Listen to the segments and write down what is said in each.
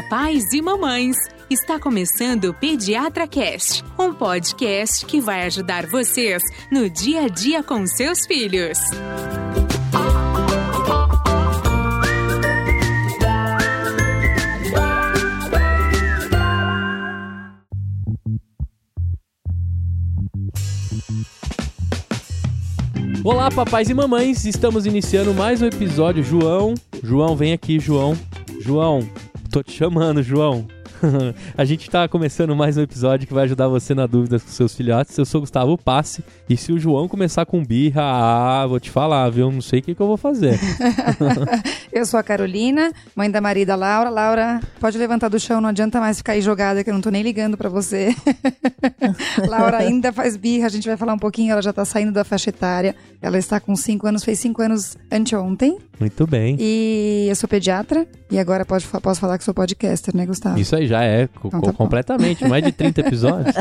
papais e mamães. Está começando o Pediatra Cast, um podcast que vai ajudar vocês no dia a dia com seus filhos. Olá, papais e mamães, estamos iniciando mais um episódio. João, João, vem aqui, João. João, tô te chamando, João. a gente está começando mais um episódio que vai ajudar você na dúvida com seus filhotes. Eu sou Gustavo Passe e se o João começar com birra, ah, vou te falar, viu? Não sei o que, que eu vou fazer. eu sou a Carolina, mãe da marida Laura. Laura, pode levantar do chão, não adianta mais ficar aí jogada que eu não tô nem ligando para você. Laura ainda faz birra, a gente vai falar um pouquinho, ela já tá saindo da faixa etária. Ela está com 5 anos, fez 5 anos anteontem. Muito bem. E eu sou pediatra e agora pode, posso falar que sou podcaster, né, Gustavo? Isso aí já é, então, tá completamente. Mais de 30 episódios.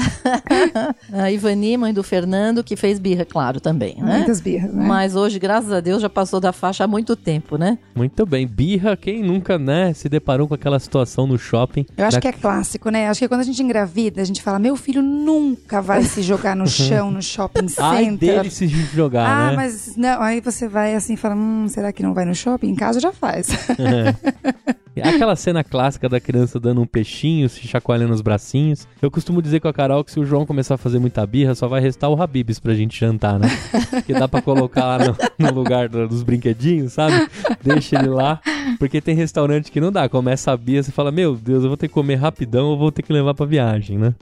a Ivani, mãe do Fernando, que fez birra, claro, também, né? Muitas birras, né? Mas hoje, graças a Deus, já passou da faixa há muito tempo, né? Muito bem. Birra, quem nunca, né, se deparou com aquela situação no shopping? Eu acho da... que é clássico, né? Acho que quando a gente engravida, a gente fala, meu filho nunca vai se jogar no chão, no shopping center. Ai dele se jogar, ah, né? Ah, mas não, aí você vai assim, fala, hum, será que não vai no shopping? Em casa já faz. É. Aquela cena clássica da criança dando um peixinho, se chacoalhando os bracinhos. Eu costumo dizer com a Carol que se o João começar a fazer muita birra, só vai restar o Habibs pra gente jantar, né? Que dá pra colocar lá no, no lugar dos brinquedinhos, sabe? Deixa ele lá. Porque tem restaurante que não dá. Começa a birra, você fala, meu Deus, eu vou ter que comer rapidão ou vou ter que levar pra viagem, né?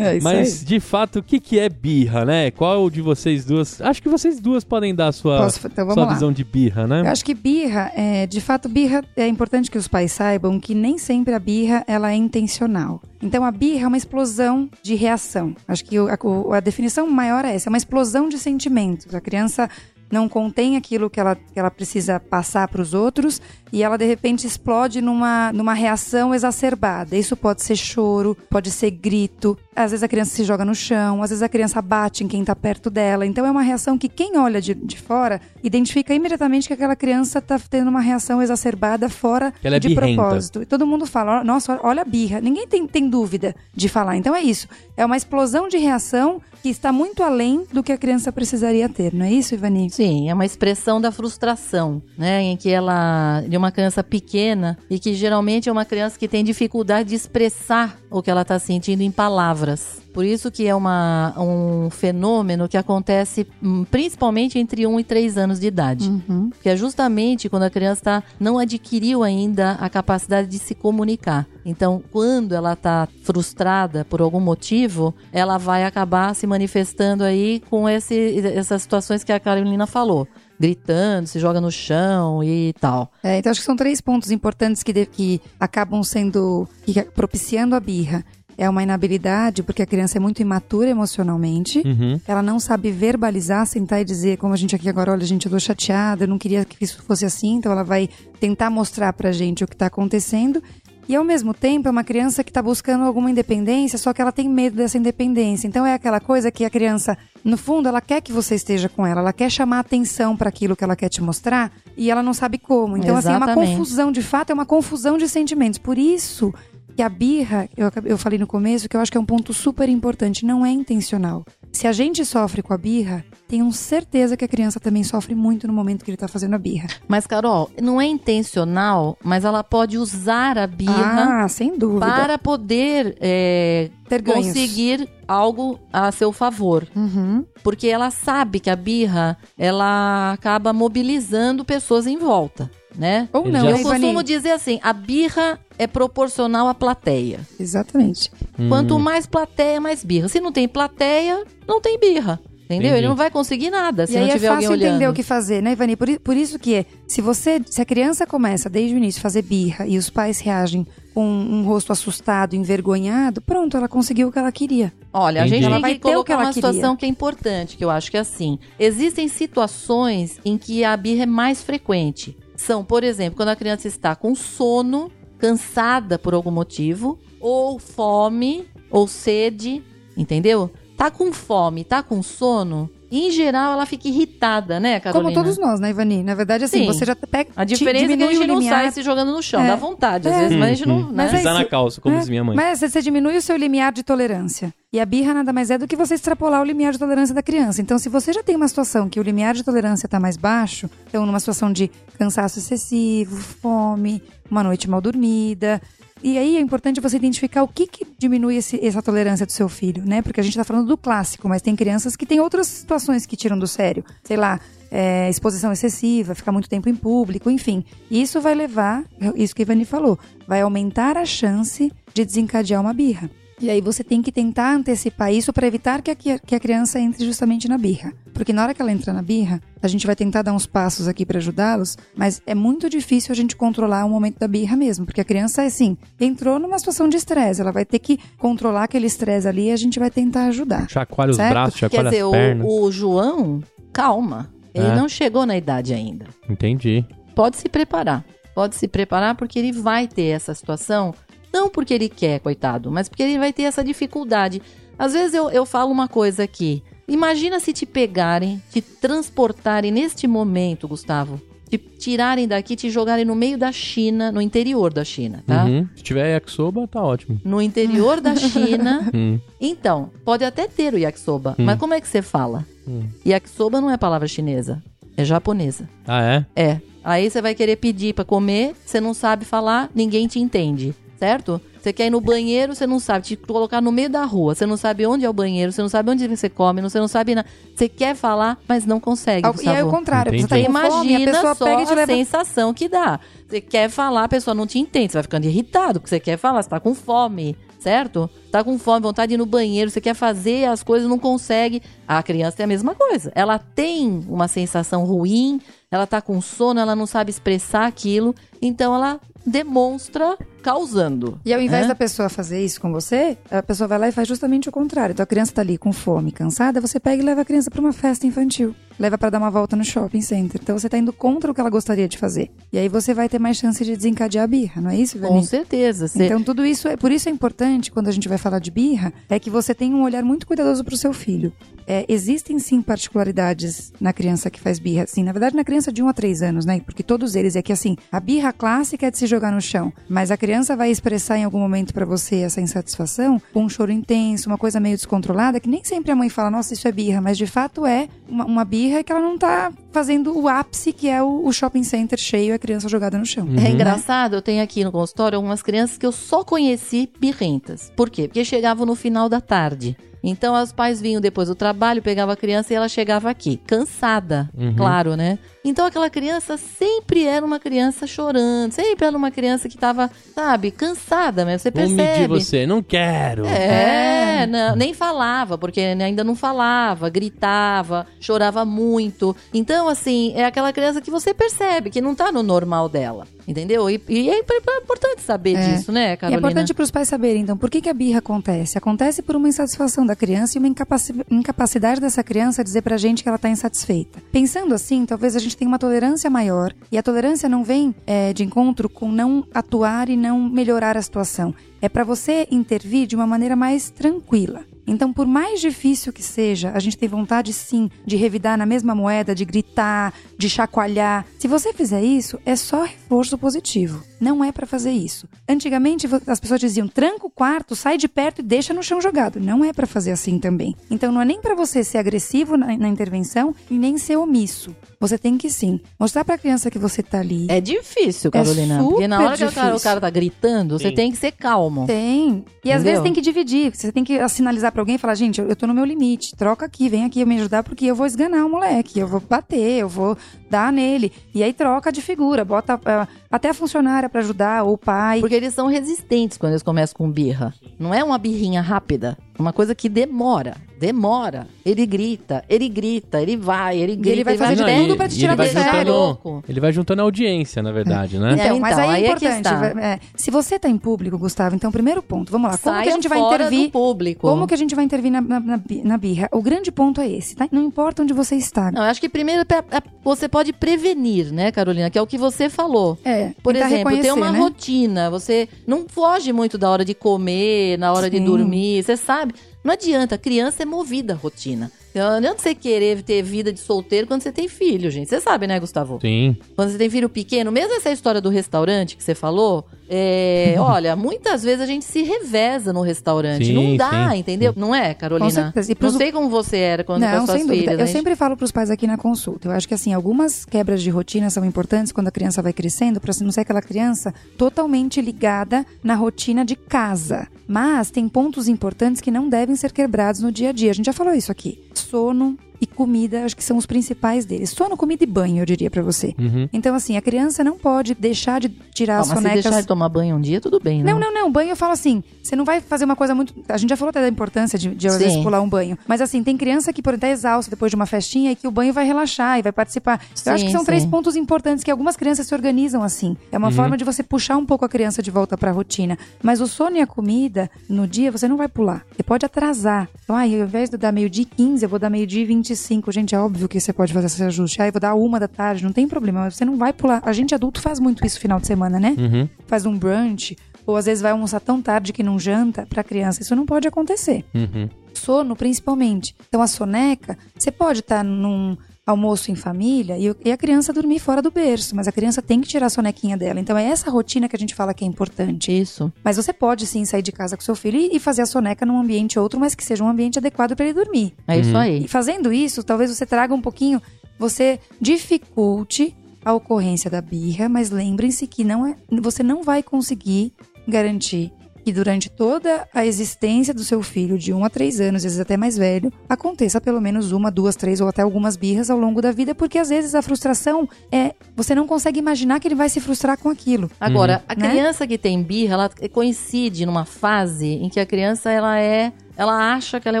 É isso Mas, aí. de fato, o que, que é birra, né? Qual de vocês duas... Acho que vocês duas podem dar a sua, Posso, então, sua visão de birra, né? Eu acho que birra, é, de fato, birra é importante que os pais saibam que nem sempre a birra ela é intencional. Então a birra é uma explosão de reação. Acho que a, a, definição maior é essa, é uma explosão de sentimentos. A criança não contém aquilo que ela, que ela precisa passar para os outros e ela de repente explode numa, numa reação exacerbada. Isso pode ser choro, pode ser grito, às vezes a criança se joga no chão, às vezes a criança bate em quem está perto dela. Então é uma reação que quem olha de, de fora identifica imediatamente que aquela criança está tendo uma reação exacerbada fora é de birrenta. propósito. E todo mundo fala, nossa, olha a birra. Ninguém tem, tem dúvida de falar. Então é isso. É uma explosão de reação que está muito além do que a criança precisaria ter, não é isso, Ivani? Sim, é uma expressão da frustração, né? Em que ela, de uma criança pequena e que geralmente é uma criança que tem dificuldade de expressar o que ela está sentindo em palavras. Por isso que é uma, um fenômeno que acontece hum, principalmente entre 1 e 3 anos de idade. Uhum. Que é justamente quando a criança tá, não adquiriu ainda a capacidade de se comunicar. Então, quando ela está frustrada por algum motivo, ela vai acabar se manifestando aí com esse, essas situações que a Carolina falou gritando, se joga no chão e tal. É, então acho que são três pontos importantes que, de, que acabam sendo que, propiciando a birra é uma inabilidade, porque a criança é muito imatura emocionalmente, uhum. ela não sabe verbalizar, sentar e dizer, como a gente aqui agora, olha, gente, eu tô chateada, eu não queria que isso fosse assim, então ela vai tentar mostrar pra gente o que tá acontecendo. E ao mesmo tempo é uma criança que está buscando alguma independência, só que ela tem medo dessa independência. Então é aquela coisa que a criança, no fundo, ela quer que você esteja com ela, ela quer chamar atenção para aquilo que ela quer te mostrar e ela não sabe como. Então, Exatamente. assim, é uma confusão, de fato, é uma confusão de sentimentos. Por isso que a birra, eu, eu falei no começo, que eu acho que é um ponto super importante, não é intencional. Se a gente sofre com a birra, tenho certeza que a criança também sofre muito no momento que ele tá fazendo a birra. Mas, Carol, não é intencional, mas ela pode usar a birra ah, sem dúvida. para poder é, Ter conseguir algo a seu favor. Uhum. Porque ela sabe que a birra ela acaba mobilizando pessoas em volta né? Ou não, Eu costumo dizer assim, a birra é proporcional à plateia. Exatamente. Hum. Quanto mais plateia, mais birra. Se não tem plateia, não tem birra. Entendeu? Entendi. Ele não vai conseguir nada se e não aí tiver é fácil entender o que fazer, né, Ivani? Por, por isso que é, se você, se a criança começa desde o início a fazer birra e os pais reagem com um rosto assustado, envergonhado, pronto, ela conseguiu o que ela queria. Olha, Entendi. a gente ela vai ter colocar uma queria. situação que é importante, que eu acho que é assim. Existem situações em que a birra é mais frequente são, por exemplo, quando a criança está com sono, cansada por algum motivo, ou fome, ou sede, entendeu? Tá com fome, tá com sono, em geral, ela fica irritada, né, Carolina? Como todos nós, né, Ivani? Na verdade, assim, Sim. você já pega. A diferença é que a diminui gente não sai se jogando no chão, É. dá vontade. Às É. vezes, mas a gente não. Uhum. né? Mas é Pisar na isso. calça, como É, diz minha mãe. Mas você diminui o seu limiar de tolerância. E a birra nada mais é do que você extrapolar o limiar de tolerância da criança. Então, se você já tem uma situação que o limiar de tolerância está mais baixo, então numa situação de cansaço excessivo, fome, uma noite mal dormida. E aí é importante você identificar o que, que diminui esse- essa tolerância do seu filho, né? Porque a gente está falando do clássico, mas tem crianças que têm outras situações que tiram do sério. Sei lá, é, exposição excessiva, ficar muito tempo em público, enfim. Isso vai levar, isso que a Ivani falou, vai aumentar a chance de desencadear uma birra. E aí você tem que tentar antecipar isso para evitar que a, que a criança entre justamente na birra. Porque na hora que ela entra na birra, a gente vai tentar dar uns passos aqui para ajudá-los, mas é muito difícil a gente controlar o momento da birra mesmo, porque a criança, assim, entrou numa situação de estresse, ela vai ter que controlar aquele estresse ali e a gente vai tentar ajudar. Chacoalha os Certo? braços, Quer chacoalha dizer, as pernas. o, o João, calma. Ele É. não chegou na idade ainda. Entendi. Pode se preparar. Pode se preparar porque ele vai ter essa situação. Não porque ele quer, coitado, mas porque ele vai ter essa dificuldade. Às vezes eu, eu falo uma coisa aqui. Imagina se te pegarem, te transportarem neste momento, Gustavo. Te tirarem daqui, te jogarem no meio da China, no interior da China, tá? Uhum. Se tiver yakisoba, tá ótimo. No interior da China. Hum. Então, pode até ter o yakisoba, mas como é que você fala? Hum. Yakisoba não é palavra chinesa, é japonesa. Ah, é? É. Aí você vai querer pedir pra comer, você não sabe falar, ninguém te entende, certo? Você quer ir no banheiro, você não sabe te colocar no meio da rua, você não sabe onde é o banheiro, você não sabe onde você come, você não sabe nada. Você quer falar, mas não consegue. Ao- E aí o contrário, você tá Entendi. com fome, a Imagina pessoa só pega e te a leva sensação que dá. Você quer falar, a pessoa não te entende, você vai ficando irritado, porque você quer falar, você tá com fome, certo? Tá com fome, vontade de ir no banheiro, você quer fazer as coisas, não consegue. A criança tem a mesma coisa. Ela tem uma sensação ruim, ela tá com sono, ela não sabe expressar aquilo, então ela demonstra causando. E ao invés né? da pessoa fazer isso com você, a pessoa vai lá e faz justamente o contrário. Então a criança tá ali com fome, cansada, você pega e leva a criança para uma festa infantil. Leva para dar uma volta no shopping center. Então você tá indo contra o que ela gostaria de fazer. E aí você vai ter mais chance de desencadear a birra, não é isso, Com Vani? certeza. Você... Então tudo isso é por isso é importante quando a gente vai falar de birra é que você tenha um olhar muito cuidadoso para o seu filho. É, existem sim particularidades na criança que faz birra, sim, na verdade na criança de 1 a 3 anos, né? Porque todos eles é que assim, a birra clássica é de se jogar no chão, mas a criança vai expressar em algum momento para você essa insatisfação com um choro intenso, uma coisa meio descontrolada, que nem sempre a mãe fala, nossa, isso é birra, mas de fato é uma, uma birra que ela não tá fazendo o ápice que é o, o shopping center cheio e a criança jogada no chão. É engraçado, eu tenho aqui no consultório algumas crianças que eu só conheci birrentas. Por quê? Porque chegavam no final da tarde. Então, os pais vinham depois do trabalho, pegavam a criança e ela chegava aqui, cansada, Uhum. claro, né? Então, aquela criança sempre era uma criança chorando, sempre era uma criança que tava, sabe, cansada mesmo. Você Vou medir percebe. você. Não quero. É, não, nem falava, porque ainda não falava, gritava, chorava muito. Então, assim, é aquela criança que você percebe que não tá no normal dela, entendeu? E, e é imp- importante saber É. disso, né, E é Carolina? importante para os pais saberem, então, por que, que a birra acontece? Acontece por uma insatisfação da criança e uma incapaci- incapacidade dessa criança dizer pra gente que ela está insatisfeita. Pensando assim, talvez a gente tenha uma tolerância maior. E a tolerância não vem é, de encontro com não atuar e não melhorar a situação. É para você intervir de uma maneira mais tranquila. Então, por mais difícil que seja, a gente tem vontade sim de revidar na mesma moeda, de gritar, de chacoalhar. Se você fizer isso, é só reforço positivo. Não é pra fazer isso. Antigamente as pessoas diziam: tranca o quarto, sai de perto e deixa no chão jogado. Não é pra fazer assim também. Então não é nem pra você ser agressivo na, na intervenção e nem ser omisso. Você tem que sim mostrar pra criança que você tá ali. É difícil, Carolina. porque na hora que o cara, o difícil. cara tá gritando, você Sim. tem que ser calmo. Tem. E às Entendeu? vezes tem que dividir. Você tem que sinalizar pra alguém e falar, gente, eu, eu tô no meu limite. Troca aqui, vem aqui me ajudar, porque eu vou esganar o moleque. Eu vou bater, eu vou dar nele. E aí troca de figura. Bota ah, até a funcionária pra ajudar, ou o pai. Porque eles são resistentes quando eles começam com birra. Não é uma birrinha rápida. É Uma coisa que demora. Demora. Ele grita, ele grita, ele vai, ele grita. ele vai fazer de tudo pra te e tirar vai do sério. Ele vai juntando audiência, na verdade, né? É, Então, mas então, aí é aí é importante. é, se você tá em público, Gustavo, então, primeiro ponto, vamos lá. Como que a Saia gente vai intervir? público. Como que a gente vai intervir na, na, na na birra? O grande ponto é esse, tá? Não importa onde você está. Não, eu acho que primeiro é- é- você pode prevenir, né, Carolina? Que é o que você falou. É, Por exemplo, reconhecer, uma né? rotina. Você não foge muito da hora de comer, na hora de Sim. dormir. Você sabe. Não adianta, a criança é movida à rotina. Não adianta você querer ter vida de solteiro quando você tem filho, gente. Você sabe, né, Gustavo? Sim. Quando você tem filho pequeno, mesmo essa história do restaurante que você falou, é, olha, muitas vezes a gente se reveza no restaurante. Sim, não dá, sim, entendeu? Não é, Carolina? Com. E Não pros- sei como você era quando com as Não, suas sem dúvida. filhas. Eu né? sempre falo para os pais aqui na consulta. Eu acho que assim, algumas quebras de rotina são importantes quando a criança vai crescendo, para não ser aquela criança totalmente ligada na rotina de casa. Mas tem pontos importantes que não devem ser quebrados no dia a dia. A gente já falou isso aqui. Sono e comida, acho que são os principais deles. Sono, comida e banho, eu diria para você. Uhum. Então assim, a criança não pode deixar de tirar Ó, as mas se sonecas deixar de tomar banho um dia, tudo bem, né? não, não, não. Banho eu falo assim. Você não vai fazer uma coisa muito. A gente já falou até da importância de, de às Sim. vezes pular um banho. Mas assim, tem criança que, por exemplo, é exausta depois de uma festinha e que o banho vai relaxar e vai participar. eu acho que Sim, são três sim. pontos importantes que algumas crianças se organizam assim. É uma forma de você puxar um pouco a criança de volta pra rotina. Mas o sono e a comida, no dia, você não vai pular. Você pode atrasar. Então, ai, ao invés de eu dar meio-dia e 15, eu vou dar meio-dia e 25. Gente, é óbvio que você pode fazer esse ajuste. Ah, eu vou dar uma da tarde, não tem problema. Mas você não vai pular. A gente adulto faz muito isso no final de semana, né? Uhum. faz um brunch, ou às vezes vai almoçar tão tarde que não janta para criança. Isso não pode acontecer. Uhum. Sono, principalmente. Então, a soneca, você pode estar num almoço em família e, e a criança dormir fora do berço, mas a criança tem que tirar a sonequinha dela. Então, é essa rotina que a gente fala que é importante. Isso. Mas você pode sim sair de casa com seu filho e e fazer a soneca num ambiente outro, mas que seja um ambiente adequado para ele dormir. É isso aí. E fazendo isso, talvez você traga um pouquinho, você dificulte a ocorrência da birra, mas lembrem-se que não é, você não vai conseguir garantir que durante toda a existência do seu filho, de 1 a 3 anos, às vezes até mais velho, aconteça pelo menos uma, duas, três ou até algumas birras ao longo da vida, porque às vezes a frustração é. Você não consegue imaginar que ele vai se frustrar com aquilo. Agora, a Né? criança que tem birra, ela coincide numa fase em que a criança ela é, ela acha que ela é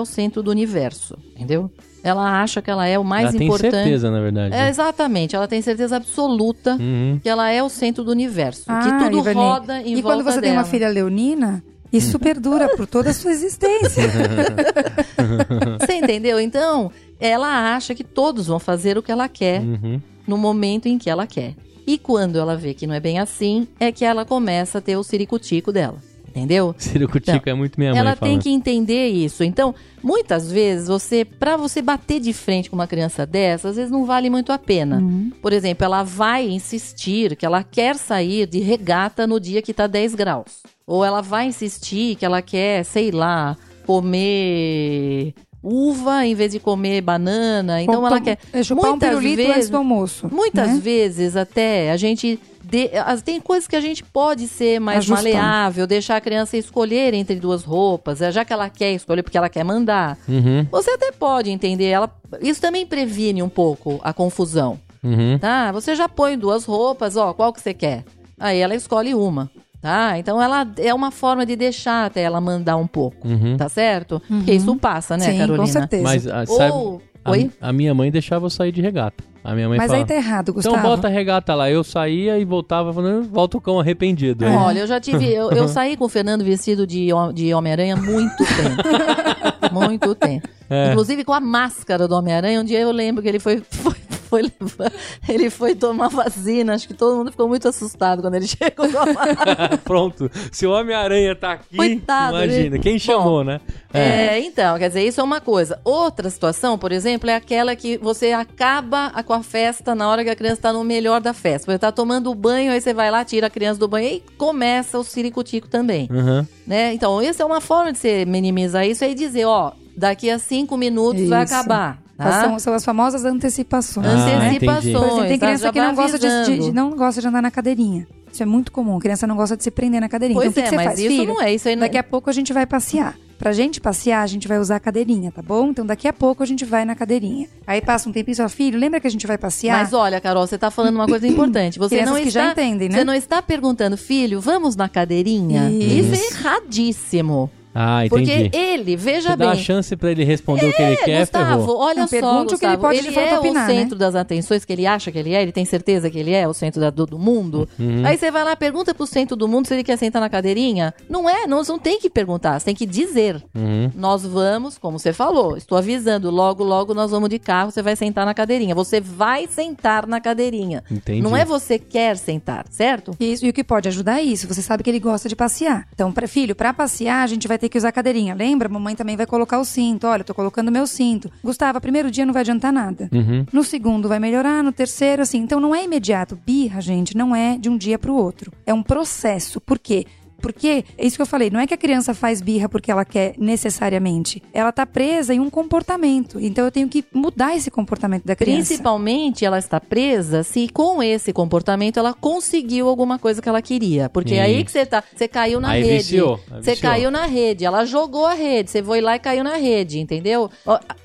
o centro do universo, entendeu? Ela acha que ela é o mais Ela tem importante. certeza, na verdade. É, exatamente, ela tem certeza absoluta Uhum. que ela é o centro do universo, que Ah, tudo Ivani, roda em E volta quando você tem uma dela. filha leonina, isso perdura por toda a sua existência. Você entendeu? Então, ela acha que todos vão fazer o que ela quer Uhum. no momento em que ela quer. E quando ela vê que não é bem assim, é que ela começa a ter o ciricutico dela. Entendeu? Ciricutico é muito minha mãe ela tem falando. que entender isso. Então, muitas vezes você, para você bater de frente com uma criança dessa, às vezes não vale muito a pena. Uhum. Por exemplo, ela vai insistir que ela quer sair de regata no dia que tá 10 graus. Ou ela vai insistir que ela quer, sei lá, comer uva em vez de comer banana. Então Ou ela quer é, chupar um muitas pirulito vezes, antes do almoço. Muitas né? vezes até a gente. De- as- tem coisas que a gente pode ser mais Ajustar. maleável, deixar a criança escolher entre duas roupas, é, já que ela quer escolher porque ela quer mandar. Uhum. Você até pode entender, ela, isso também previne um pouco a confusão, Uhum. tá? Você já põe duas roupas, ó, qual que você quer? Aí ela escolhe uma, tá? Então ela é uma forma de deixar até ela mandar um pouco, Uhum. tá certo? Porque isso passa, né, Sim, Carolina? com certeza. Mas, ah, sabe, Ou, a, oi? a minha mãe deixava eu sair de regata. A minha mãe Mas falava, aí tá errado, Gustavo. então bota a regata lá. Eu saía e voltava falando, volta o cão arrependido. Aí, Olha, eu já tive. Eu, eu saí com o Fernando vestido de, de Homem-Aranha há muito tempo. muito tempo. É. Inclusive com a máscara do Homem-Aranha. Um dia eu lembro que ele foi. foi, foi levar- ele foi tomar vacina. Acho que todo mundo ficou muito assustado quando ele chegou com a máscara. Pronto. Se o Homem-Aranha tá aqui, Coitado, imagina. né? Quem chamou, né? É, então, quer dizer, isso é uma coisa. Outra situação, por exemplo, é aquela que você acaba a- com a festa na hora que a criança está no melhor da festa. Você tá tomando banho, aí você vai lá, tira a criança do banho e começa o ciricutico também. Uhum. né? Então, essa é uma forma de você minimizar isso e dizer, ó, daqui a cinco minutos vai Isso. acabar. Tá? São, são as famosas antecipações. Ah, né? Antecipações. Por exemplo, tem tá? criança que não gosta de, de- não gosta de andar na cadeirinha. Isso é muito comum. A criança não gosta de se prender na cadeirinha. Pois então, o que é, que você mas faz? isso Filho, não é. Isso aí não Daqui a pouco a gente vai passear. Pra gente passear, a gente vai usar a cadeirinha, tá bom? Então daqui a pouco a gente vai na cadeirinha. Aí passa um tempinho e fala, filho, lembra que a gente vai passear? Mas olha, Carol, você tá falando uma coisa importante. Você Crianças não que está, já entendem, né? Você não está perguntando, filho, vamos na cadeirinha? Isso. Isso, é erradíssimo. Ah, entendi. Porque ele, veja Você bem. dá a chance pra ele responder o que ele É, quer, Gustavo, ferrou. olha Não, só, pergunte o que ele Gustavo, pode ele é opinar, o né? centro das atenções que ele acha que ele é, ele tem certeza que ele é o centro da- do, do mundo. Uhum. Aí você vai lá, pergunta pro centro do mundo se ele quer sentar na cadeirinha. Não é, não, você não tem que perguntar, você tem que dizer. Uhum. Nós vamos, como você falou, estou avisando, logo, logo nós vamos de carro, você vai sentar na cadeirinha. Você vai sentar na cadeirinha. Entendi. Não é você quer sentar, certo? Isso, e o que pode ajudar é isso. Você sabe que ele gosta de passear. Então, pra, filho, pra passear, a gente vai ter que usar a cadeirinha. Lembra? Mamãe também vai colocar o cinto. Olha, eu tô colocando meu cinto. Gustavo, primeiro dia não vai adiantar nada. Uhum. No segundo vai melhorar, no terceiro, assim. Então não é imediato. Birra, gente, não é de um dia pro outro. É um processo. Por quê? Porque, é isso que eu falei, não é que a criança faz birra porque ela quer necessariamente. Ela tá presa em um comportamento. Então eu tenho que mudar esse comportamento da criança. Principalmente ela está presa se com esse comportamento ela conseguiu alguma coisa que ela queria. Porque é aí que você tá. Você caiu na Aí rede. viciou, aí Você viciou. caiu na rede. Ela jogou a rede. Você foi lá e caiu na rede, entendeu?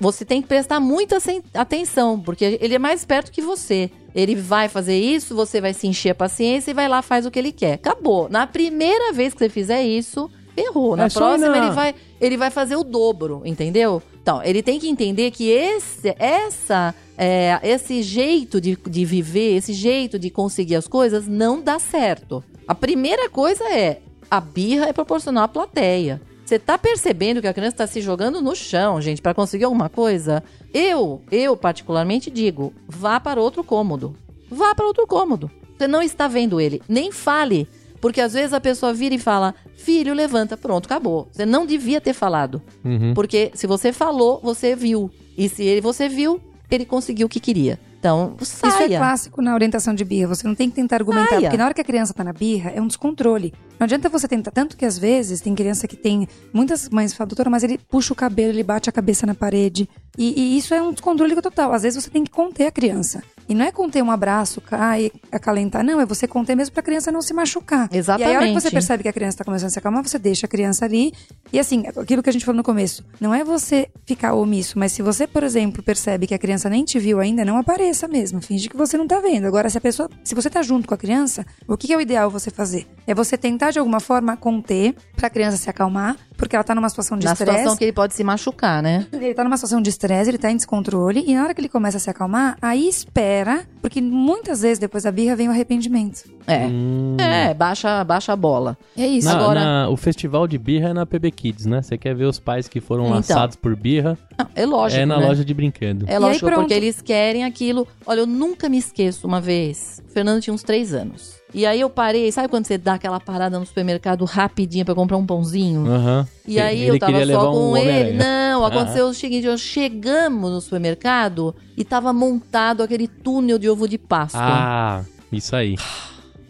Você tem que prestar muita atenção, porque ele é mais esperto que você. Ele vai fazer isso, você vai se encher a paciência e vai lá faz o que ele quer. Acabou. Na primeira vez que você fizer isso, ferrou. Na É ir próxima na- ele vai ele vai fazer o dobro, entendeu? Então, ele tem que entender que esse, essa, é, esse jeito de, de viver, esse jeito de conseguir as coisas não dá certo. A primeira coisa é, a birra é proporcional à plateia. Você tá percebendo que a criança tá se jogando no chão, gente, para conseguir alguma coisa? Eu, eu particularmente digo, vá para outro cômodo. Vá para outro cômodo. Você não está vendo ele, nem fale. Porque às vezes a pessoa vira e fala: Filho, levanta, pronto, acabou. Você não devia ter falado. Uhum. Porque se você falou, você viu. E se ele, você viu, ele conseguiu o que queria. Então, saia. Isso é clássico na orientação de birra. Você não tem que tentar argumentar, Saia. porque na hora que a criança tá na birra, é um descontrole. Não adianta você tentar. Tanto que às vezes tem criança que tem. Muitas mães falam, doutora, mas ele puxa o cabelo, ele bate a cabeça na parede. E, e isso é um descontrole total. Às vezes você tem que conter a criança. E não é conter um abraço, cai, acalentar. Não, é você conter mesmo pra criança não se machucar. E aí, a hora que Exatamente. você percebe que a criança tá começando a se acalmar, você deixa a criança ali. E assim, aquilo que a gente falou no começo, não é você ficar omisso, mas se você, por exemplo, percebe que a criança nem te viu ainda, não apareça mesmo. Finge que você não tá vendo. Agora, se a pessoa. Se você tá junto com a criança, o que é o ideal você fazer? É você tentar, de alguma forma, conter pra criança se acalmar, porque ela tá numa situação de Na estresse. situação que ele pode se machucar, né? Ele tá numa situação de estresse, ele tá em descontrole, e na hora que ele começa a se acalmar, aí espera, porque muitas vezes depois da birra vem o arrependimento. É. Hum. É, baixa, baixa a bola. É isso. Na- Agora- na- o festival de birra é na PB Kids, né? Você quer ver os pais que foram Então. laçados por birra? Não, é lógico. é na né? loja de brinquedo. É lógico, porque eles querem aquilo. Olha, eu nunca me esqueço uma vez. O Fernando tinha uns três anos. E aí eu parei, sabe quando você dá aquela parada no supermercado rapidinho pra comprar um pãozinho? Aham. E aí Ele eu tava só um com ele. Homem-Aranha. Não, aconteceu o seguinte: nós chegamos no supermercado e tava montado aquele túnel de ovo de Páscoa. Ah, isso aí.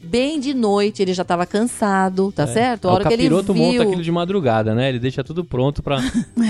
Bem de noite, ele já tava cansado, tá certo? A É. o hora que ele capiroto monta viu. aquilo de madrugada, né? Ele deixa tudo pronto pra,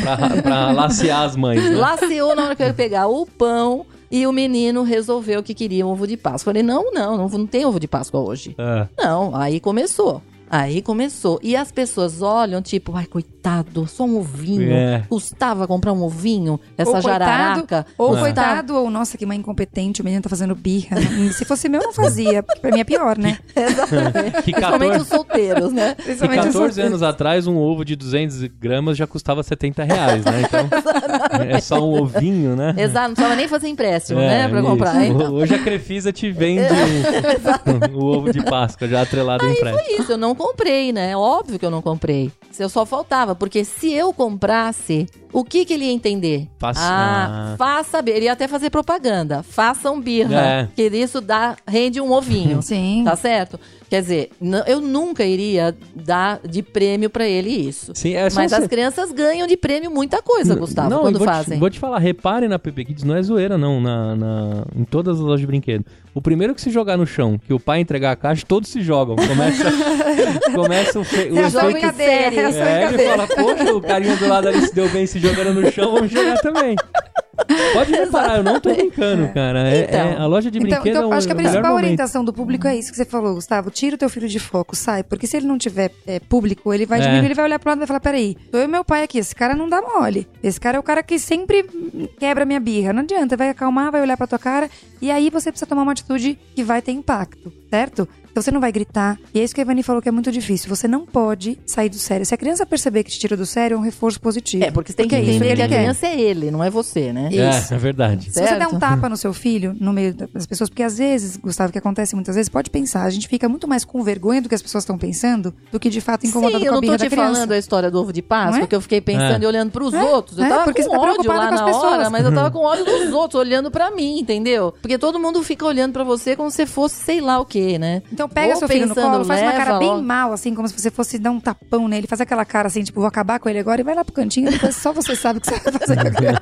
pra, pra lacear as mães, né? Laceou na hora que eu ia pegar o pão e o menino resolveu que queria um ovo de Páscoa. Falei, não, não, não, não tem ovo de Páscoa hoje. Ah, Não, aí começou. Aí começou. E as pessoas olham, tipo, ai, coitado, só um ovinho. É. Custava comprar um ovinho, essa ou jararaca. Coitado, ou É. coitado, ou nossa, que mãe incompetente, o menino tá fazendo birra. Se fosse meu, eu não fazia, pra mim é pior, né? Exatamente. Que Principalmente 14 os solteiros, né? que Principalmente os 14 solteiros. anos atrás, um ovo de 200 gramas já custava 70 reais, né? Então, é só um ovinho, né? Exato, não precisava nem fazer empréstimo, É, né? Pra isso. comprar. Então, Hoje a Crefisa te vende o, o ovo de Páscoa já atrelado em frete. foi isso, eu não comprei, né? Óbvio que eu não comprei. Se eu só faltava, porque se eu comprasse, o que que ele ia entender? Faça- Ah, ah. faça birra. Ele ia até fazer propaganda. Façam birra. É. Que isso dá, rende um ovinho. Sim. Tá certo? Quer dizer, eu nunca iria dar de prêmio pra ele isso. Sim, é Mas você- as crianças ganham de prêmio muita coisa, Gustavo, não, quando vou fazem. Te, vou te falar, reparem na PP Kids, não é zoeira não, na, na- em todas as lojas de brinquedo. O primeiro que se jogar no chão, que o pai entregar a caixa, todos se jogam. Começa, começa o, fe, o É só efeito... brincadeira, é só É, ele brincadeira. fala, poxa, o carinha do lado ali se deu bem se jogando no chão, vamos jogar também. Pode reparar, eu não tô brincando, cara. É, Então. é- a loja de Então, brinquedo então é acho que a é o melhor principal momento. orientação do público é isso que você falou, Gustavo. Tira o teu filho de foco, sai. Porque se ele não tiver é, público, ele vai É. diminuir, ele vai olhar pro lado e vai falar: peraí, sou eu e meu pai aqui. Esse cara não dá mole. Esse cara é o cara que sempre quebra minha birra. Não adianta, vai acalmar, vai olhar pra tua cara. E aí você precisa tomar uma atitude que vai ter impacto, certo? Então você não vai gritar. E é isso que a Ivani falou que é muito difícil. Você não pode sair do sério. Se a criança perceber que te tira do sério, é um reforço positivo. É, porque você tem que é isso entender que que a criança é ele, não é você, né? Isso. É, é verdade. Se você der um tapa no seu filho, no meio das pessoas, porque às vezes, Gustavo, o que acontece muitas vezes, pode pensar, a gente fica muito mais com vergonha do que as pessoas estão pensando, do que de fato incomodado Sim, com eu a não birra tô da te criança. falando a história do ovo de Páscoa, Não é? que eu fiquei pensando É. e olhando pros É, outros. Eu é, tava porque com você tá ódio lá com as na hora, pessoas. mas eu tava com ódio dos outros, olhando pra mim, entendeu? Porque todo mundo fica olhando pra você como se fosse sei lá o quê. Ver, né? Então pega Ou seu filho no pensando, colo, faz uma cara bem logo. mal, assim, como se você fosse dar um tapão nele. Faz aquela cara assim, tipo, vou acabar com ele agora e vai lá pro cantinho, depois só você sabe o que você vai fazer com a criança.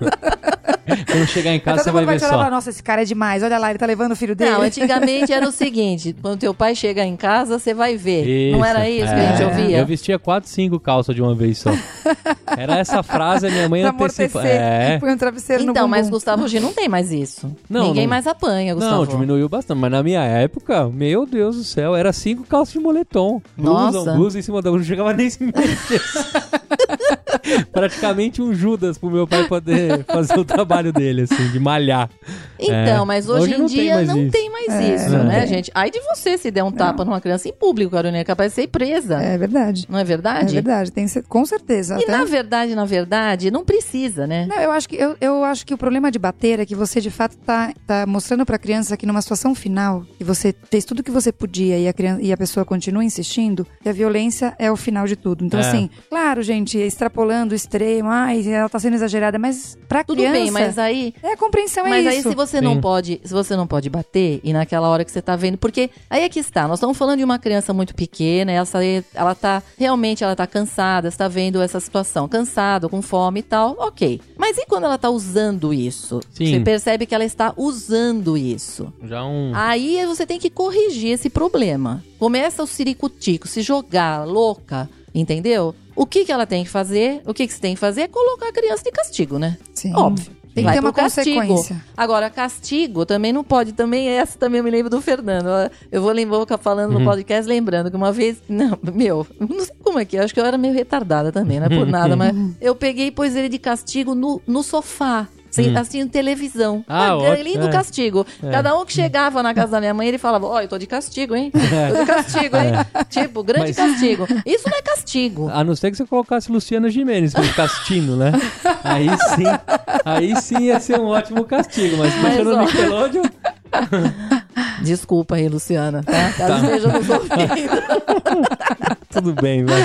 Quando chegar em casa, Todo você vai vai ver e falar, só. nossa, esse cara é demais, olha lá, ele tá levando o filho dele. Não, antigamente era o seguinte: quando teu pai chega em casa, você vai ver. Não era isso que a gente é. ouvia? Eu vestia quatro, cinco calças de uma vez só. Era essa frase, a minha mãe amortecer, É. põe um travesseiro no Então, mas. Gustavo, hoje não tem mais isso. Não, Ninguém não- mais apanha, Gustavo. Não, diminuiu bastante. Mas na minha época, meu Deus do céu, era cinco calças de moletom. Blusa, Nossa. blusa em cima da outra. Não chegava nem se mexer. Praticamente um Judas pro meu pai poder fazer o trabalho dele, assim, de malhar. Então, É. mas hoje, Hoje em dia não isso. tem mais É, isso, né, tem. gente? Aí de você se der um tapa numa criança em público, Carolina, é capaz de ser presa. É verdade. Não é É verdade? verdade, tem, com certeza. E até- na verdade, na verdade, não precisa, né? Não, eu acho que eu, eu acho que o problema de bater é que você de fato tá, tá mostrando pra criança que numa situação final, que você fez tudo o que você podia e a criança e a pessoa continua insistindo, que a violência é o final de tudo. Então É. assim, claro, gente, extrapolando o extremo, ai, ela tá sendo exagerada, mas pra Tudo criança bem, mas aí é a compreensão Mas é aí isso. se você não Sim. pode, se você não pode bater e naquela hora que você tá vendo, porque aí é que está, nós estamos falando de uma criança muito pequena, essa ela tá realmente ela tá cansada, está vendo essa situação, cansada, com fome e tal. OK. Mas e quando ela tá usando isso? Sim. Você percebe que ela está usando isso. Já um. Aí você tem que corrigir esse problema. Começa o ciricutico, se jogar louca, entendeu? O que que ela tem que fazer? O que que você tem que fazer é colocar a criança de castigo, né? Sim. Óbvio. Tem que Vai ter uma castigo. consequência. Agora, castigo também não pode. Também essa também eu me lembro do Fernando. Eu vou, lembrar, vou ficar falando no podcast, lembrando que uma vez. Não, meu, não sei como é que é. Acho que eu era meio retardada também, não é por nada, mas eu peguei e pus ele de castigo no, no sofá. Sem- Assistindo televisão. Ah, Ah, lindo é. castigo. É. Cada um que chegava na casa da minha mãe, ele falava: Ó, eu tô de castigo, hein? Tô de castigo, hein? Tipo, grande Mas- castigo. Isso não é castigo. A não ser que você colocasse Luciana Gimenez como castigo, né? Aí sim, aí sim ia ser um ótimo castigo, mas Mas, deixando ó. no Nickelodeon, Desculpa aí, Luciana, tá? Caso esteja nos ouvindo. tudo bem, vai.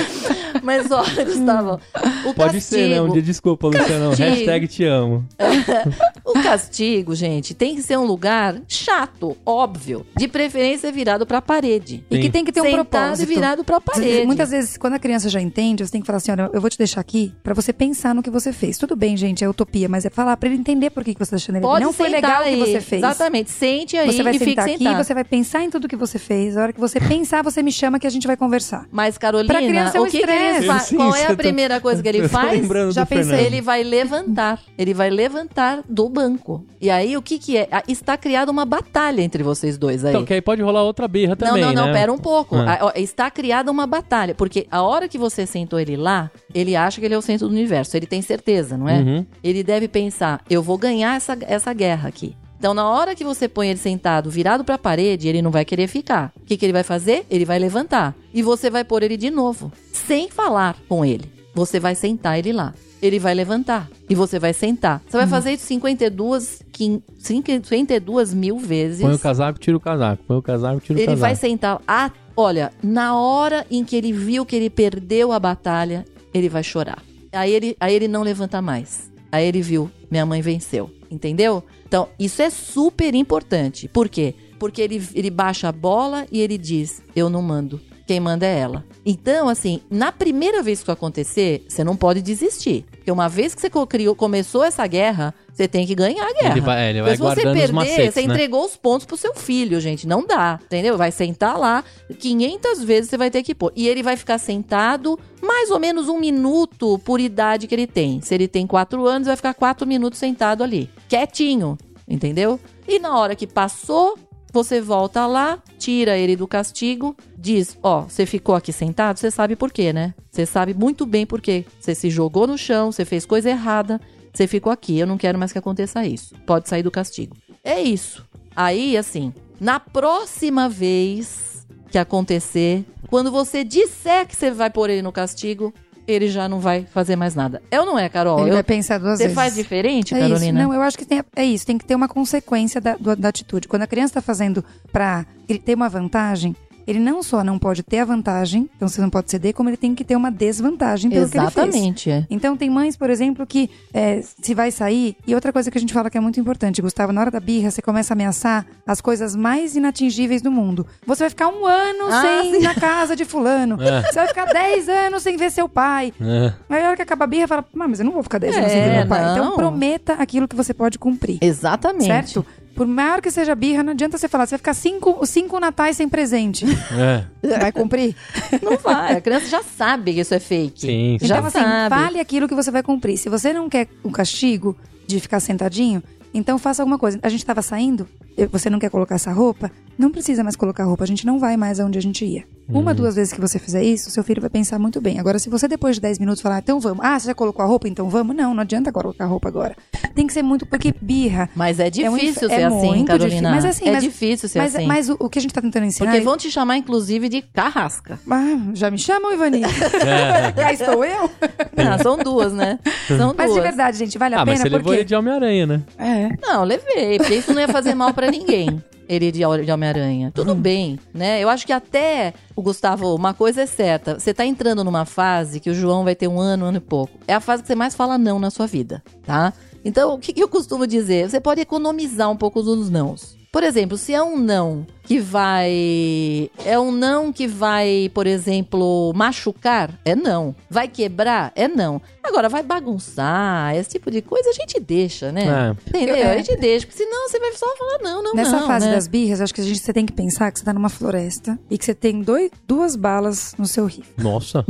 Mas, ó, Gustavo, o Pode castigo... ser, né? Um dia desculpa, Luciano. Castigo. Hashtag te amo. O castigo, gente, tem que ser um lugar chato, óbvio. De preferência virado pra parede. E que Sim. tem que ter um Sentado propósito. e virado pra parede. Muitas vezes, quando a criança já entende, você tem que falar assim: olha, eu vou te deixar aqui pra você pensar no que você fez. Tudo bem, gente, é utopia, mas é falar pra ele entender por que, que você tá deixando ele. Pode Não foi legal o aí. que você fez. Exatamente. Sente aí Você vai e fique sentar aqui, sentado. você vai pensar em tudo que você fez. A hora que você pensar, você me chama que a gente vai conversar. Mas, Carolina, Pra criança é um o que, estresse. Faz? Sim, Qual é tá- a primeira coisa que ele faz? Já pensei. Fernando. Ele vai levantar. Ele vai levantar do banco. E aí, o que que é? Ah, Está criada uma batalha entre vocês dois aí. Então, que aí pode rolar outra birra também, não, não, não, né? pera um pouco. Ah. Ah, Está criada uma batalha. Porque a hora que você sentou ele lá, ele acha que ele é o centro do universo. Ele tem certeza, não é? Uhum. Ele deve pensar: eu vou ganhar essa, essa guerra aqui. Então, na hora que você põe ele sentado, virado pra parede, ele não vai querer ficar. O que, que ele vai fazer? Ele vai levantar. E você vai pôr ele de novo, sem falar com ele. Você vai sentar ele lá. Ele vai levantar. E você vai sentar. Você vai Uhum. fazer isso 52, quin- 52 mil vezes. Põe o casaco, tira o casaco. Põe o casaco, tira o Ele casaco. vai sentar. Ah, olha, na hora em que ele viu que ele perdeu a batalha, ele vai chorar. Aí ele, aí ele não levanta mais. Aí ele viu, minha mãe venceu. Entendeu? Então, isso é super importante. Por quê? Porque ele, ele baixa a bola e ele diz: Eu não mando. Quem manda é ela. Então, assim, na primeira vez que isso acontecer, você não pode desistir. Porque uma vez que você criou, começou essa guerra, você tem que ganhar a guerra. Ele vai- ele vai se você perder, macetes, você né? entregou os pontos pro seu filho, gente. Não dá, entendeu? Vai sentar lá, 500 vezes você vai ter que pôr. E ele vai ficar sentado mais ou menos um minuto por idade que ele tem. Se ele tem quatro anos, vai ficar quatro minutos sentado ali, quietinho, entendeu? E na hora que passou, você volta lá, tira ele do castigo, diz: Ó, você ficou aqui sentado, você sabe por quê, né? Você sabe muito bem por quê. Você se jogou no chão, você fez coisa errada, você ficou aqui. Eu não quero mais que aconteça isso. Pode sair do castigo. É isso. Aí, assim, na próxima vez que acontecer, quando você disser que você vai pôr ele no castigo, ele já não vai fazer mais nada. É ou não é, Carol? Ele Eu- vai pensar duas Você vezes. faz diferente, É isso. Carolina? Não, eu acho que tem, é isso. Tem que ter uma consequência da, da atitude. Quando a criança está fazendo para ter uma vantagem, ele não só não pode ter a vantagem, então você não pode ceder, como ele tem que ter uma desvantagem pelo Exatamente, que ele fez. é. Então tem mães, por exemplo, que é, se vai sair, e outra coisa que a gente fala que é muito importante, Gustavo, na hora da birra, você começa a ameaçar as coisas mais inatingíveis do mundo. Você vai ficar um ano Ah, sem ir na casa de fulano. É. Você vai ficar 10 anos sem ver seu pai. É. Aí a hora que acaba a birra, fala, "Ah, mas eu não vou ficar 10 anos sem É, ver meu pai. Então prometa aquilo que você pode cumprir. Exatamente. Certo? Por maior que seja a birra, não adianta você falar, você vai ficar cinco, cinco natais sem presente. É. Vai cumprir? Não vai. A criança já sabe que isso é fake. Sim. Já então, assim, sabe. fale aquilo que você vai cumprir. Se você não quer o castigo de ficar sentadinho, então faça alguma coisa. A gente tava saindo, você não quer colocar essa roupa? Não precisa mais colocar roupa, a gente não vai mais aonde a gente ia. Uma, duas vezes que você fizer isso, seu filho vai pensar muito bem. Agora, se você depois de 10 minutos falar, então vamos. Ah, você já colocou a roupa? Então vamos? Não, não adianta colocar a roupa agora. Tem que ser muito, porque birra. Mas é um difícil inf- ser é assim, muito Carolina. difícil. Mas assim, é mas- difícil ser Mas, assim. mas o, o que a gente tá tentando ensinar... Porque vão te chamar, inclusive, de carrasca. Ah, já me chamam, Ivani? É. Cá estou eu? Não, são duas, né? São Mas de duas. verdade, gente, vale a Ah, mas pena você levou porque... ele de Homem-Aranha, né? É. Não, levei, porque isso não ia fazer mal pra ninguém. Ele de de Homem-Aranha. Tudo bem, né? Eu acho que até, o Gustavo, uma coisa é certa. Você tá entrando numa fase que o João vai ter um ano, um ano e pouco. É a fase que você mais fala não na sua vida, tá? Então, o que, que eu costumo dizer? Você pode economizar um pouco dos nãos. Por exemplo, se é um não que vai. É um não que vai, por exemplo, machucar? É não. Vai quebrar? É não. Agora, vai bagunçar, esse tipo de coisa a gente deixa, né? É. Entendeu? Eu- é. A gente deixa, porque senão você vai só falar não, não, Nessa não. fase né? das birras, acho que a gente, você tem que pensar que você tá numa floresta e que você tem dois, duas balas no seu rifle. Nossa.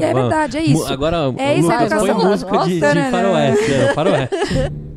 E é verdade, é isso. Agora, É isso, Lucas, a educação. música de, de Nossa. faroeste. É, faroeste.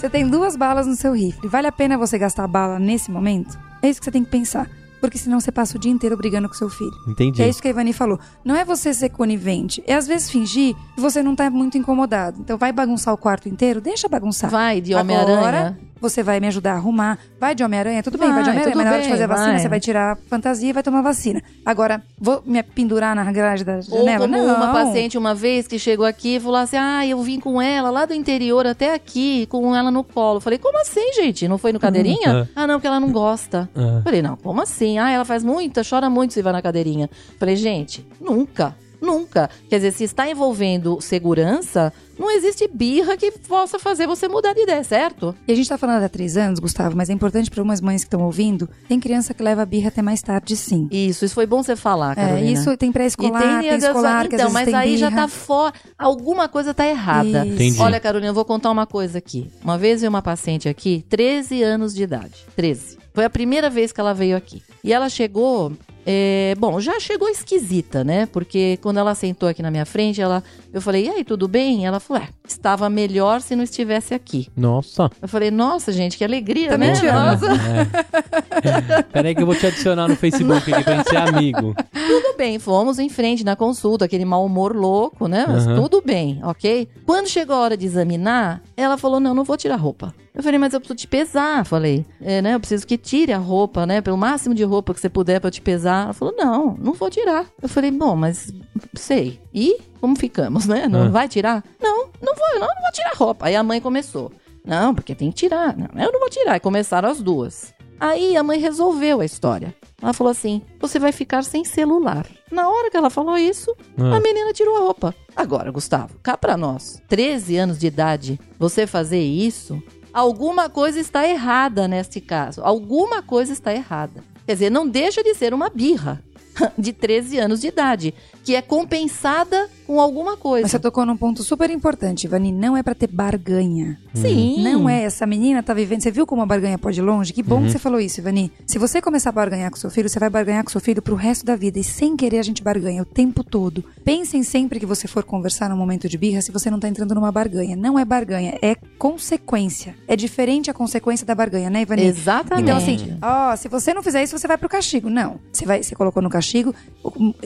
Você tem duas balas no seu rifle. Vale a pena você gastar a bala nesse momento? É isso que você tem que pensar. Porque senão você passa o dia inteiro brigando com seu filho. Entendi. É isso que a Ivani falou. Não é você ser conivente. É às vezes fingir que você não tá muito incomodado. Então vai bagunçar o quarto inteiro? Deixa bagunçar. Vai de Agora, Homem-Aranha. Você vai me ajudar a arrumar. Vai de Homem-Aranha, tudo bem, vai de Vai, Homem-Aranha, mas na hora de fazer a vacina, vai. você vai tirar a fantasia e vai tomar vacina. Agora, vou me pendurar na grade da Ou janela? como não. uma paciente uma vez que chegou aqui e falou assim: Ah, eu vim com ela lá do interior até aqui, com ela no colo. Eu Falei, como assim, gente? Não foi no cadeirinha? Ah, não, porque ela não gosta. Ah. Falei, não, como assim? Ah, ela faz muita, chora muito se vai na cadeirinha. Falei, gente, nunca. Nunca. Quer dizer, se está envolvendo segurança, não existe birra que possa fazer você mudar de ideia, certo? E a gente tá falando há três anos, Gustavo, mas é importante para umas mães que estão ouvindo. Tem criança que leva birra até mais tarde, sim. Isso, isso foi bom você falar, É, Carolina. isso tem pré-escolar, E tem, escolar, que às então, vezes mas tem aí já birra. tá fora. Alguma coisa tá errada. Olha, Carolina, eu vou contar uma coisa aqui. Uma vez veio uma paciente aqui, 13 anos de idade. 13. Foi a primeira vez que ela veio aqui. E ela chegou. é, bom, já chegou esquisita, né? Porque quando ela sentou aqui na minha frente, ela, eu falei, e aí, tudo bem? Ela falou, é, estava melhor se não estivesse aqui. Nossa. Eu falei, nossa, gente, que alegria, Também né? te amo. Nossa. É. Peraí que eu vou te adicionar no Facebook aqui pra gente ser amigo. Tudo bem, fomos em frente na consulta, aquele mau humor louco, né? Mas Aham. tudo bem, ok? Quando chegou a hora de examinar, ela falou: não, não vou tirar roupa. Eu falei, mas eu preciso te pesar. Falei, é, né? Eu preciso que tire a roupa, né? Pelo máximo de roupa que você puder pra eu te pesar. Ela falou, não, não vou tirar. Eu falei, bom, mas sei. E como ficamos, né? Não Ah. vai tirar? Não, não vou, não, não vou tirar a roupa. Aí a mãe começou. Não, porque tem que tirar. Não, eu não vou tirar. E começaram as duas. Aí a mãe resolveu a história. Ela falou assim: você vai ficar sem celular. Na hora que ela falou isso, Ah. a menina tirou a roupa. Agora, Gustavo, cá pra nós, 13 anos de idade, você fazer isso, alguma coisa está errada neste caso. Alguma coisa está errada. Quer dizer, não deixa de ser uma birra de 13 anos de idade, que é compensada com alguma coisa. Mas você tocou num ponto super importante, Ivani. Não é pra ter barganha. Sim. Não é, essa menina tá vivendo. Você viu como a barganha pode ir longe? Que bom Uhum. que você falou isso, Ivani. Se você começar a barganhar com seu filho, você vai barganhar com seu filho pro resto da vida. E sem querer a gente barganha o tempo todo. Pensem sempre que você for conversar num momento de birra se você não tá entrando numa barganha. Não é barganha, é consequência. É diferente a consequência da barganha, né, Ivani? Exatamente. Então, assim, ó, se você não fizer isso, você vai pro castigo. Não. Você vai, você colocou no castigo,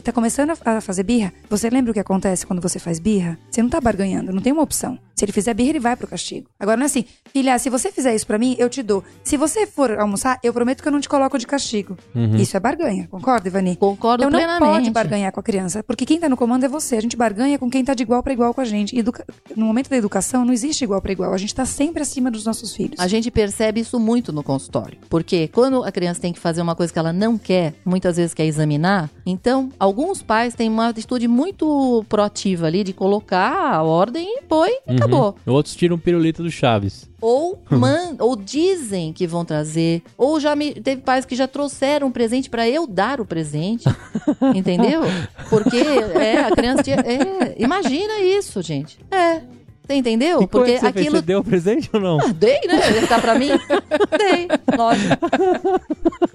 tá começando a fazer birra. Você lembra o que acontece quando você faz birra? Você não tá barganhando, não tem uma opção. Se ele fizer birra, ele vai pro castigo. Agora não é assim, filha, se você fizer isso para mim, eu te dou. Se você for almoçar, eu prometo que eu não te coloco de castigo. Uhum. Isso é barganha, concorda, Ivani? Concordo então, plenamente. não pode barganhar com a criança, porque quem tá no comando é você. A gente barganha com quem tá de igual para igual com a gente. Educa... No momento da educação, não existe igual para igual. A gente tá sempre acima dos nossos filhos. A gente percebe isso muito no consultório. Porque quando a criança tem que fazer uma coisa que ela não quer, muitas vezes quer examinar, então alguns pais têm uma atitude muito proativa ali de colocar a ordem e põe uhum. Acabou. Outros tiram pirulito do Chaves. Ou man, ou dizem que vão trazer, ou já me teve pais que já trouxeram um presente para eu dar o presente, entendeu? Porque é a criança tinha, é, imagina isso, gente. É, você entendeu? E Porque você aquilo. Fez? Você deu o presente ou não? Ah, dei, né? Ele tá pra mim? dei, lógico.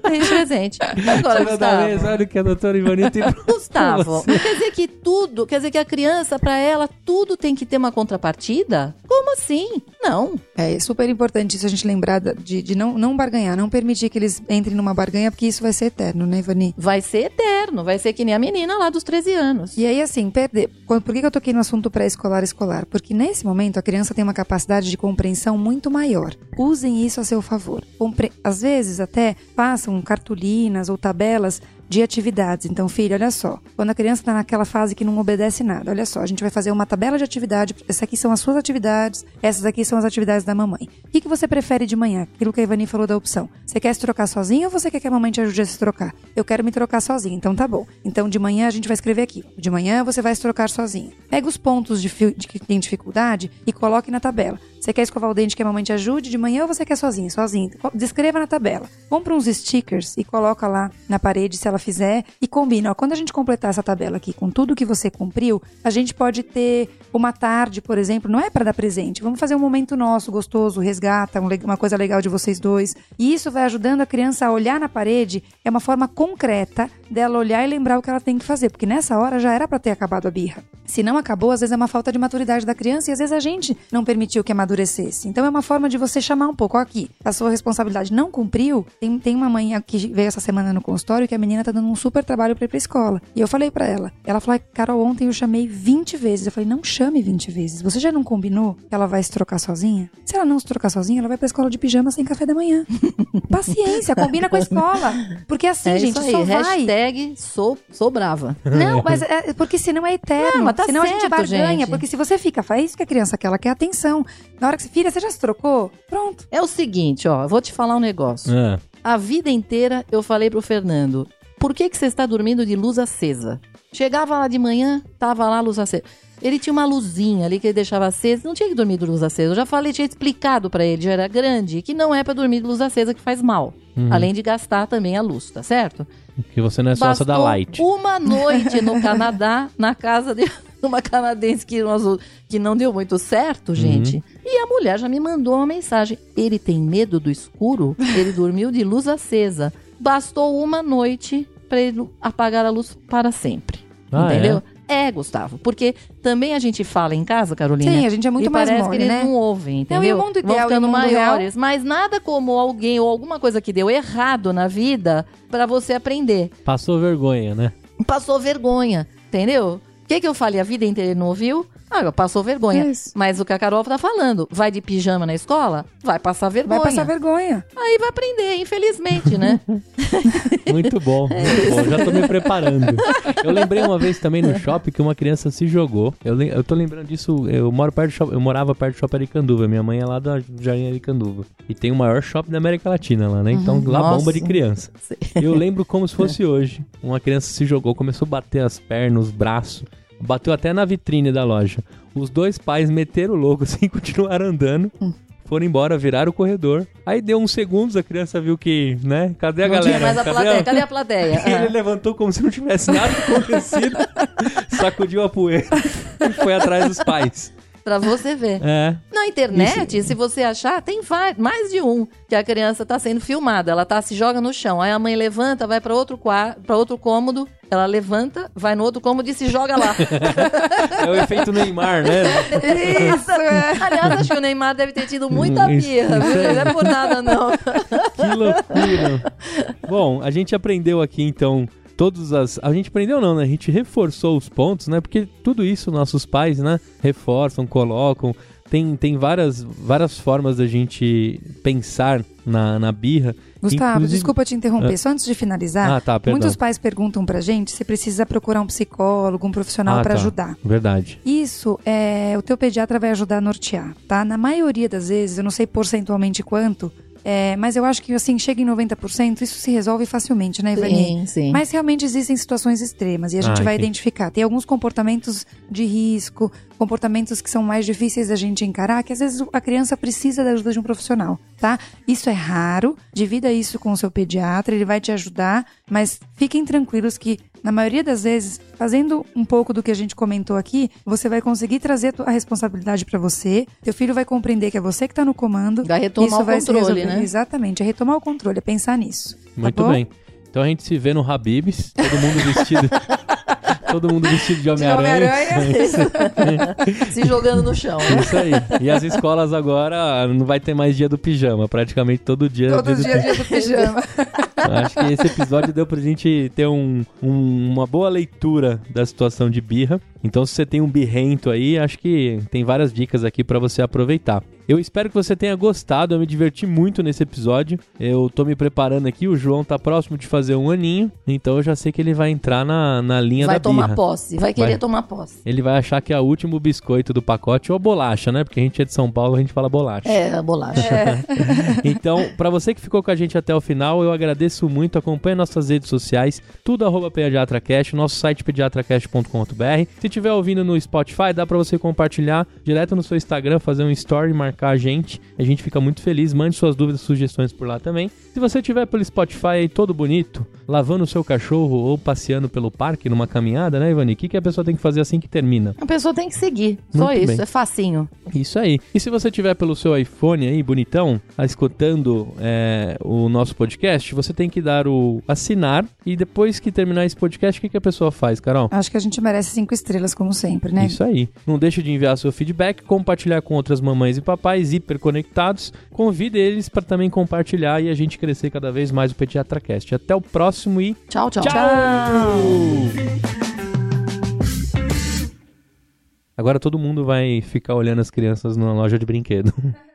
Dei presente. Agora, Gustavo. Vez, olha o que a doutora Ivani tem Gustavo, quer dizer que tudo, quer dizer que a criança, pra ela, tudo tem que ter uma contrapartida? Como assim? Não. É super importante isso a gente lembrar de, de não, não barganhar, não permitir que eles entrem numa barganha, porque isso vai ser eterno, né, Ivani? Vai ser eterno, vai ser que nem a menina lá dos 13 anos. E aí, assim, perder. Por que eu toquei no assunto pré-escolar escolar? Porque nesse nesse momento, a criança tem uma capacidade de compreensão muito maior. Usem isso a seu favor. Compre... Às vezes, até façam cartolinas ou tabelas de atividades. Então, filho, olha só. Quando a criança está naquela fase que não obedece nada, olha só, a gente vai fazer uma tabela de atividade. Essas aqui são as suas atividades, essas aqui são as atividades da mamãe. O que, que você prefere de manhã? Aquilo que a Ivani falou da opção. Você quer se trocar sozinho ou você quer que a mamãe te ajude a se trocar? Eu quero me trocar sozinho, então tá bom. Então, de manhã a gente vai escrever aqui. De manhã você vai se trocar sozinho. Pega os pontos de, de que tem dificuldade e coloque na tabela. Você quer escovar o dente que a mamãe te ajude de manhã ou você quer sozinho? Sozinho. Descreva na tabela. Compra uns stickers e coloca lá na parede se ela fizer e combina. Ó, quando a gente completar essa tabela aqui com tudo que você cumpriu, a gente pode ter uma tarde, por exemplo, não é para dar presente. Vamos fazer um momento nosso gostoso, resgata uma coisa legal de vocês dois. E isso vai ajudando a criança a olhar na parede. É uma forma concreta dela olhar e lembrar o que ela tem que fazer, porque nessa hora já era para ter acabado a birra. Se não acabou, às vezes é uma falta de maturidade da criança e às vezes a gente não permitiu que amadurecesse. Então é uma forma de você chamar um pouco, ó, aqui, a sua responsabilidade não cumpriu. Tem, tem uma mãe que veio essa semana no consultório que a menina tá dando um super trabalho para ir pra escola. E eu falei para ela, ela falou, Carol, ontem eu chamei 20 vezes. Eu falei, não chame 20 vezes. Você já não combinou que ela vai se trocar sozinha? Se ela não se trocar sozinha, ela vai pra escola de pijama sem café da manhã. Paciência, combina com a escola. Porque assim, é gente, aí. só Hashtag sou, sou brava. Não, mas é, porque senão é eterno. Não, mas tá senão certo, a gente barganha. Gente. Porque se você fica, faz isso que a criança quer, ela quer atenção. Na hora que você, filha, você já se trocou? Pronto. É o seguinte, ó, eu vou te falar um negócio. É. A vida inteira eu falei pro Fernando, por que, que você está dormindo de luz acesa? Chegava lá de manhã, tava lá a luz acesa. Ele tinha uma luzinha ali que ele deixava acesa, não tinha que dormir de luz acesa. Eu já falei, tinha explicado para ele, já era grande, que não é para dormir de luz acesa que faz mal. Uhum. Além de gastar também a luz, tá certo? Que você não é sócia da Light. Uma noite no Canadá, na casa de uma canadense que, que não deu muito certo, gente. Uhum. E a mulher já me mandou uma mensagem. Ele tem medo do escuro? Ele dormiu de luz acesa. Bastou uma noite para ele apagar a luz para sempre. Ah, entendeu? É? é? Gustavo. Porque também a gente fala em casa, Carolina. Sim, a gente é muito e mais parece mole, que eles né? não ouvem, entendeu? Não, e o mundo ideal, Vão ficando maiores. Real? Mas nada como alguém ou alguma coisa que deu errado na vida para você aprender. Passou vergonha, né? Passou vergonha, entendeu? O que, que eu falei a vida inteira ele não ouviu? Ah, passou vergonha. Isso. Mas o que a Carol tá falando, vai de pijama na escola? Vai passar vergonha. Vai passar vergonha. Aí vai aprender, infelizmente, né? muito bom, muito bom. Já tô me preparando. Eu lembrei uma vez também no shopping que uma criança se jogou. Eu, eu tô lembrando disso, eu moro perto do shopping, eu morava perto do shopping Aricanduva. Minha mãe é lá da Jardim Aricanduva. E tem o maior shopping da América Latina lá, né? Então uhum, lá nossa. bomba de criança. Sim. Eu lembro como se fosse hoje. Uma criança se jogou, começou a bater as pernas, os braços. Bateu até na vitrine da loja. Os dois pais meteram o louco assim, continuaram andando. Hum. Foram embora, viraram o corredor. Aí deu uns segundos, a criança viu que, né? Cadê a não galera? Tinha mais a cadê plateia? A... Cadê a plateia? Ele levantou como se não tivesse nada acontecido, sacudiu a poeira e foi atrás dos pais. Pra você ver. É. Na internet, Isso. se você achar, tem mais de um que a criança tá sendo filmada. Ela tá se joga no chão. Aí a mãe levanta, vai para outro quarto, para outro cômodo. Ela levanta, vai no outro cômodo e se joga lá. é o efeito Neymar, né? Isso, é. Aliás, acho que o Neymar deve ter tido muita birra, viu? Não é por nada, não. Que loucura. Bom, a gente aprendeu aqui, então, todas as. A gente aprendeu não, né? A gente reforçou os pontos, né? Porque tudo isso nossos pais, né? Reforçam, colocam. Tem, tem várias, várias formas da gente pensar na, na birra. Gustavo, Inclusive... desculpa te interromper. Ah. Só antes de finalizar, ah, tá, muitos pais perguntam pra gente se precisa procurar um psicólogo, um profissional ah, para tá. ajudar. Verdade. Isso, é, o teu pediatra vai ajudar a nortear, tá? Na maioria das vezes, eu não sei porcentualmente quanto, é, mas eu acho que assim, chega em 90%, isso se resolve facilmente, né, Ivani? Sim, sim. Mas realmente existem situações extremas e a gente ah, vai identificar. Tem alguns comportamentos de risco, comportamentos que são mais difíceis da gente encarar, que às vezes a criança precisa da ajuda de um profissional, tá? Isso é raro, divida isso com o seu pediatra, ele vai te ajudar, mas fiquem tranquilos que na maioria das vezes, fazendo um pouco do que a gente comentou aqui, você vai conseguir trazer a responsabilidade para você. Teu filho vai compreender que é você que está no comando. Vai retomar isso o vai controle, né? Exatamente, é retomar o controle, é pensar nisso. Tá Muito bem. Então a gente se vê no Habibs, todo mundo vestido Todo mundo vestido de Homem-Aranha. Homem Se jogando no chão. Né? Isso aí. E as escolas agora não vai ter mais dia do pijama. Praticamente todo dia. Todo dia, dia do pijama. Acho que esse episódio deu pra gente ter um, um, uma boa leitura da situação de birra. Então, se você tem um birrento aí, acho que tem várias dicas aqui para você aproveitar. Eu espero que você tenha gostado, eu me diverti muito nesse episódio. Eu tô me preparando aqui, o João tá próximo de fazer um aninho, então eu já sei que ele vai entrar na, na linha vai da birra. Vai tomar posse, vai querer vai, tomar posse. Ele vai achar que é o último biscoito do pacote ou bolacha, né? Porque a gente é de São Paulo, a gente fala bolacha. É, bolacha. É. então, para você que ficou com a gente até o final, eu agradeço muito. Acompanhe nossas redes sociais, tudo arroba pediatracast, nosso site pediatracast.com.br. Se tiver ouvindo no Spotify, dá para você compartilhar direto no seu Instagram, fazer um story, marcar a gente. A gente fica muito feliz. Mande suas dúvidas, sugestões por lá também. Se você estiver pelo Spotify aí todo bonito, lavando o seu cachorro ou passeando pelo parque numa caminhada, né, Ivani? O que, que a pessoa tem que fazer assim que termina? A pessoa tem que seguir. Só muito isso, bem. é facinho. Isso aí. E se você estiver pelo seu iPhone aí, bonitão, escutando é, o nosso podcast, você tem que dar o assinar e depois que terminar esse podcast, o que, que a pessoa faz, Carol? Acho que a gente merece cinco estrelas, como sempre, né? Isso aí. Não deixe de enviar seu feedback, compartilhar com outras mamães e papais hiperconectados. Convide eles para também compartilhar e a gente crescer cada vez mais o PediatraCast. Até o próximo e tchau, tchau. Tchau! tchau. Agora todo mundo vai ficar olhando as crianças na loja de brinquedo.